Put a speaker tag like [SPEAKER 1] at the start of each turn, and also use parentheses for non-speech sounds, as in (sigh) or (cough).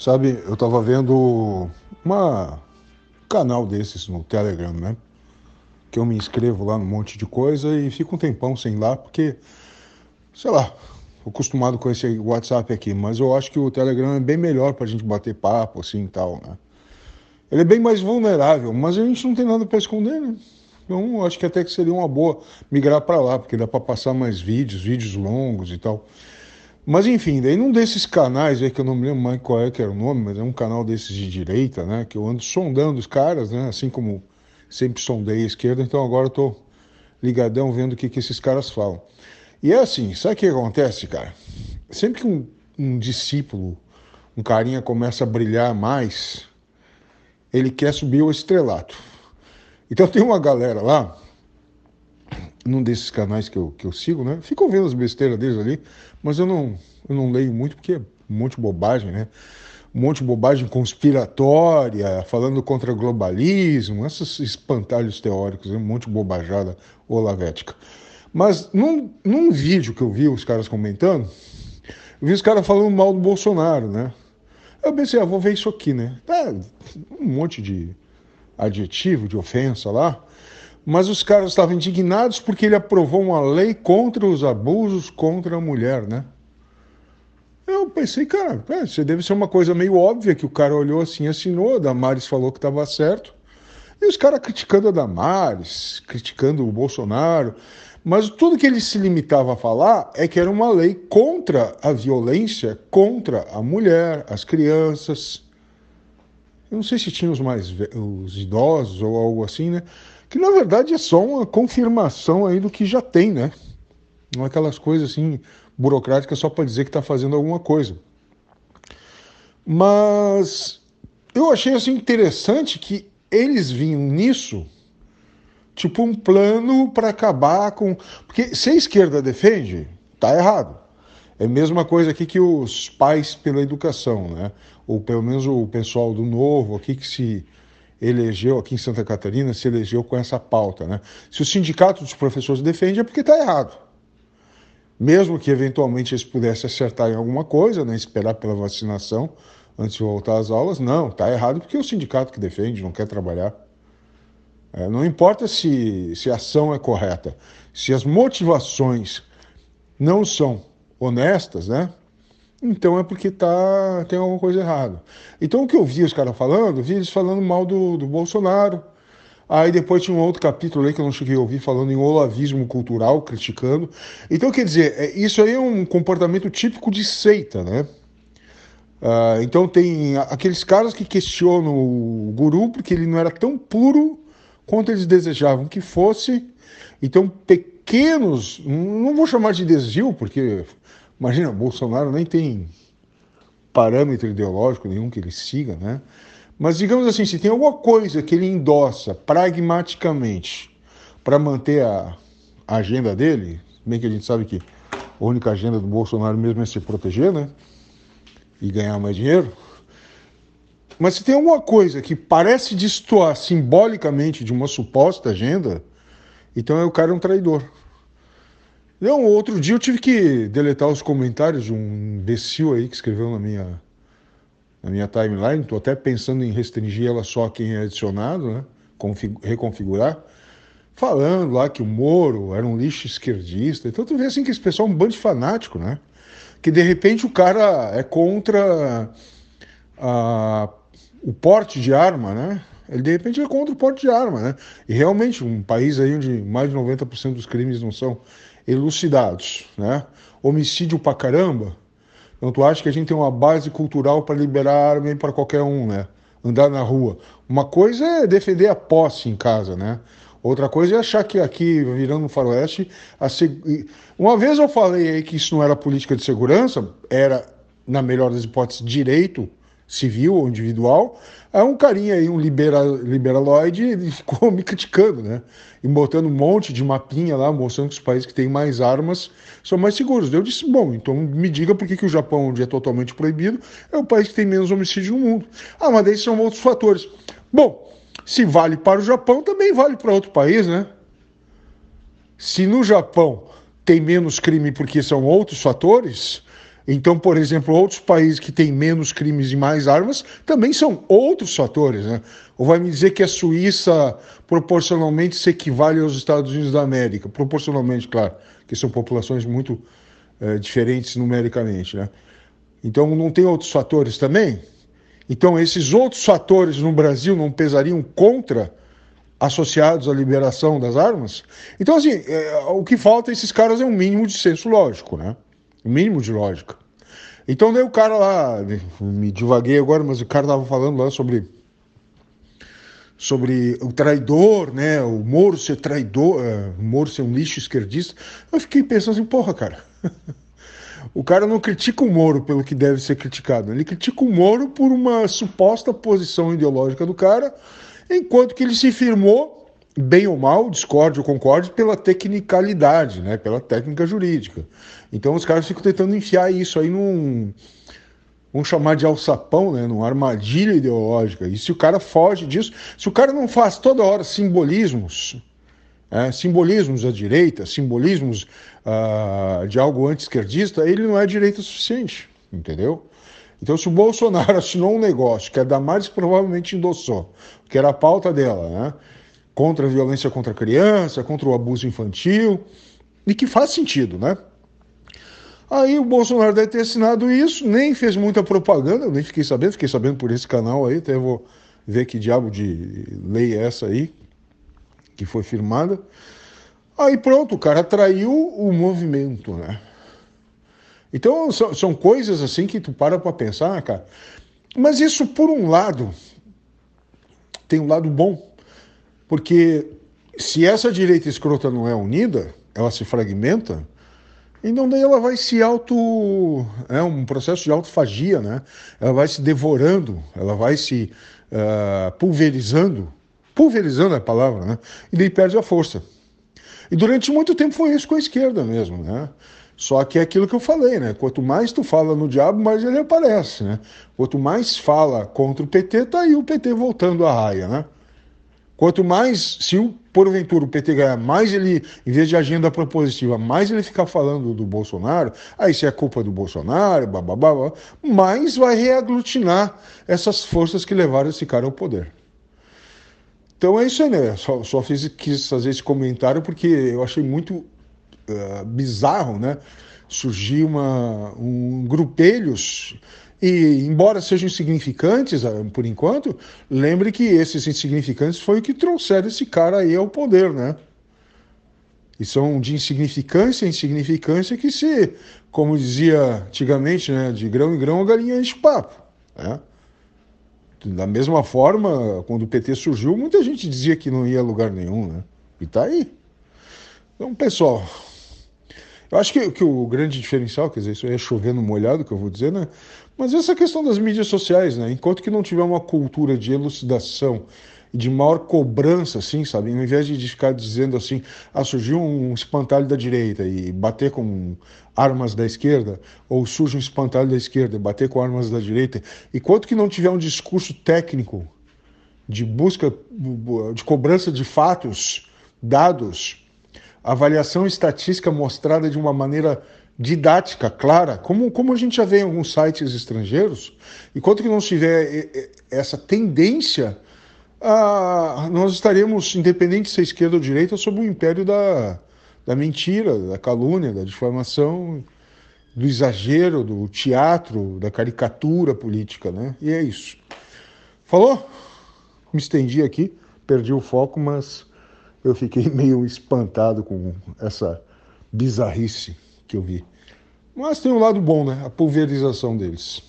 [SPEAKER 1] Sabe, eu tava vendo uma um canal desses no Telegram, né? Que eu me inscrevo lá num monte de coisa e fico um tempão sem ir lá, porque, sei lá, acostumado com esse WhatsApp aqui, mas eu acho que o Telegram é bem melhor pra gente bater papo, assim e tal, né? Ele é bem mais vulnerável, mas a gente não tem nada para esconder, né? Então, acho que até que seria uma boa migrar para lá, porque dá para passar mais vídeos, vídeos longos e tal. Mas enfim, daí num desses canais aí, que eu não me lembro mais qual é que era o nome, mas é um canal desses de direita, né? Que eu ando sondando os caras, né? Assim como sempre sondei a esquerda, então agora eu tô ligadão vendo o que, que esses caras falam. E é assim, sabe o que acontece, cara? Sempre que um, um discípulo, um carinha começa a brilhar mais, ele quer subir o estrelato. Então tem uma galera lá, num desses canais que eu, que eu sigo, né? Ficam vendo as besteiras deles ali, mas eu não, eu não leio muito porque é um monte de bobagem, né? Um monte de bobagem conspiratória, falando contra globalismo, esses espantalhos teóricos, né? um monte de bobajada olavética. Mas num, num vídeo que eu vi os caras comentando, eu vi os caras falando mal do Bolsonaro, né? Eu pensei, ah, vou ver isso aqui, né? Tá um monte de adjetivo, de ofensa lá, mas os caras estavam indignados porque ele aprovou uma lei contra os abusos contra a mulher, né? Eu pensei, cara, é, isso deve ser uma coisa meio óbvia que o cara olhou assim, assinou, a Damares falou que estava certo. E os caras criticando a Damares, criticando o Bolsonaro. Mas tudo que ele se limitava a falar é que era uma lei contra a violência contra a mulher, as crianças. Eu não sei se tinha os mais os idosos ou algo assim, né? Que na verdade é só uma confirmação aí do que já tem, né? Não é aquelas coisas assim burocráticas só para dizer que está fazendo alguma coisa. Mas eu achei assim interessante que eles vinham nisso tipo um plano para acabar com. Porque se a esquerda defende, tá errado. É a mesma coisa aqui que os pais pela educação, né? Ou pelo menos o pessoal do Novo aqui que se elegeu aqui em Santa Catarina, se elegeu com essa pauta, né? Se o sindicato dos professores defende é porque está errado. Mesmo que eventualmente eles pudessem acertar em alguma coisa, né? Esperar pela vacinação antes de voltar às aulas, não, está errado porque é o sindicato que defende, não quer trabalhar. É, não importa se, se a ação é correta, se as motivações não são honestas, né? Então é porque tá, tem alguma coisa errada. Então o que eu vi os caras falando, vi eles falando mal do, do Bolsonaro. Aí depois tinha um outro capítulo aí que eu não cheguei a ouvir falando em olavismo cultural, criticando. Então, quer dizer, é, isso aí é um comportamento típico de seita, né? Uh, então tem aqueles caras que questionam o guru porque ele não era tão puro quanto eles desejavam que fosse. Então, pequenos, não vou chamar de desvio, porque, imagina, Bolsonaro nem tem parâmetro ideológico nenhum que ele siga, né? Mas, digamos assim, se tem alguma coisa que ele endossa pragmaticamente para manter a, agenda dele, bem que a gente sabe que a única agenda do Bolsonaro mesmo é se proteger, né? E ganhar mais dinheiro. Mas se tem alguma coisa que parece destoar simbolicamente de uma suposta agenda, então o cara é um traidor. Não, outro dia eu tive que deletar os comentários de um imbecil aí que escreveu na minha, na minha timeline. Estou até pensando em restringir ela só a quem é adicionado, né? reconfigurar. Falando lá que o Moro era um lixo esquerdista. Então tu vê assim que esse pessoal é um bando de fanático, né? Que de repente o cara é contra a o porte de arma, né? Ele de repente é contra o porte de arma, né? E realmente, um país aí onde mais de 90% dos crimes não são elucidados, né? Homicídio pra caramba. Então tu acha que a gente tem uma base cultural para liberar arma para qualquer um, né? Andar na rua. Uma coisa é defender a posse em casa, né? Outra coisa é achar que aqui, virando no faroeste, seg... uma vez eu falei aí que isso não era política de segurança, era, na melhor das hipóteses, direito civil ou individual, é um carinha aí, um liberal, liberaloide, ele (laughs) ficou me criticando, né? E botando um monte de mapinha lá, mostrando que os países que têm mais armas são mais seguros. Eu disse, bom, então me diga por que, que o Japão, onde é totalmente proibido, é o país que tem menos homicídio no mundo. Ah, mas daí são outros fatores. Bom, se vale para o Japão, também vale para outro país, né? Se no Japão tem menos crime porque são outros fatores, Então, por exemplo, outros países que têm menos crimes e mais armas também são outros fatores. Né? Ou vai me dizer que a Suíça proporcionalmente se equivale aos Estados Unidos da América? Proporcionalmente, claro, que são populações muito é, diferentes numericamente. Né? Então, não tem outros fatores também? Então, esses outros fatores no Brasil não pesariam contra associados à liberação das armas? Então, assim, é, o que falta a esses caras é um mínimo de senso lógico, né? O mínimo de lógica. Então, daí o cara lá, me divaguei agora, mas o cara tava falando lá sobre sobre o traidor, né? O Moro ser traidor, uh, o Moro ser um lixo esquerdista. Eu fiquei pensando assim, porra, cara. (laughs) O cara não critica o Moro pelo que deve ser criticado, ele critica o Moro por uma suposta posição ideológica do cara, enquanto que ele se firmou, bem ou mal, discorde ou concorde, pela tecnicalidade, né, pela técnica jurídica. Então os caras ficam tentando enfiar isso aí num. Vamos chamar de alçapão, né, numa armadilha ideológica. E se o cara foge disso, se o cara não faz toda hora simbolismos é, simbolismos da direita, simbolismos uh, de algo anti-esquerdista, ele não é direita suficiente, entendeu? Então, se o Bolsonaro (laughs) assinou um negócio que a Damares provavelmente endossou, que era a pauta dela, né? Contra a violência contra a criança, contra o abuso infantil, e que faz sentido, né? Aí o Bolsonaro deve ter assinado isso, nem fez muita propaganda, eu nem fiquei sabendo, fiquei sabendo por esse canal aí, até vou ver que diabo de lei é essa aí, que foi firmada. Aí pronto, o cara traiu o movimento, né? Então são, são coisas assim que tu para para pensar, cara. Mas isso, por um lado, tem um lado bom. Porque se essa direita escrota não é unida, ela se fragmenta, então daí ela vai se auto. É um processo de autofagia, né? Ela vai se devorando, ela vai se uh, pulverizando pulverizando a palavra, né? E daí perde a força. E durante muito tempo foi isso com a esquerda mesmo, né? Só que é aquilo que eu falei, né? Quanto mais tu fala no diabo, mais ele aparece, né? Quanto mais fala contra o PT, tá aí o PT voltando à raia, né? Quanto mais, se o, porventura o PT ganhar, mais ele, em vez de agenda propositiva, mais ele ficar falando do Bolsonaro, aí se é culpa do Bolsonaro, babá, mais vai reaglutinar essas forças que levaram esse cara ao poder. Então é isso aí, né? Só, só fiz, quis fazer esse comentário porque eu achei muito uh, bizarro, né? Surgir uma, um grupelhos e, embora sejam insignificantes uh, por enquanto, lembre que esses insignificantes foi o que trouxeram esse cara aí ao poder, né? E são de insignificância em insignificância que se, como dizia antigamente, né? De grão em grão a galinha enche papo, né? Da mesma forma, quando o PT surgiu, muita gente dizia que não ia a lugar nenhum, né? E tá aí. Então, pessoal, eu acho que, que o grande diferencial, quer dizer, isso é chovendo molhado, que eu vou dizer, né? Mas essa questão das mídias sociais, né? Enquanto que não tiver uma cultura de elucidação de maior cobrança, assim, sabe? Ao invés de ficar dizendo assim, ah, surgiu um espantalho da direita e bater com armas da esquerda, ou surge um espantalho da esquerda e bater com armas da direita, enquanto que não tiver um discurso técnico de busca, de cobrança de fatos, dados, avaliação estatística mostrada de uma maneira didática, clara, como, como a gente já vê em alguns sites estrangeiros, enquanto que não tiver essa tendência ah, nós estaremos, independente de ser esquerda ou direita, sob o império da, da mentira, da calúnia, da difamação, do exagero, do teatro, da caricatura política, né? E é isso. Falou? Me estendi aqui, perdi o foco, mas eu fiquei (laughs) meio espantado com essa bizarrice que eu vi. Mas tem um lado bom, né? A pulverização deles.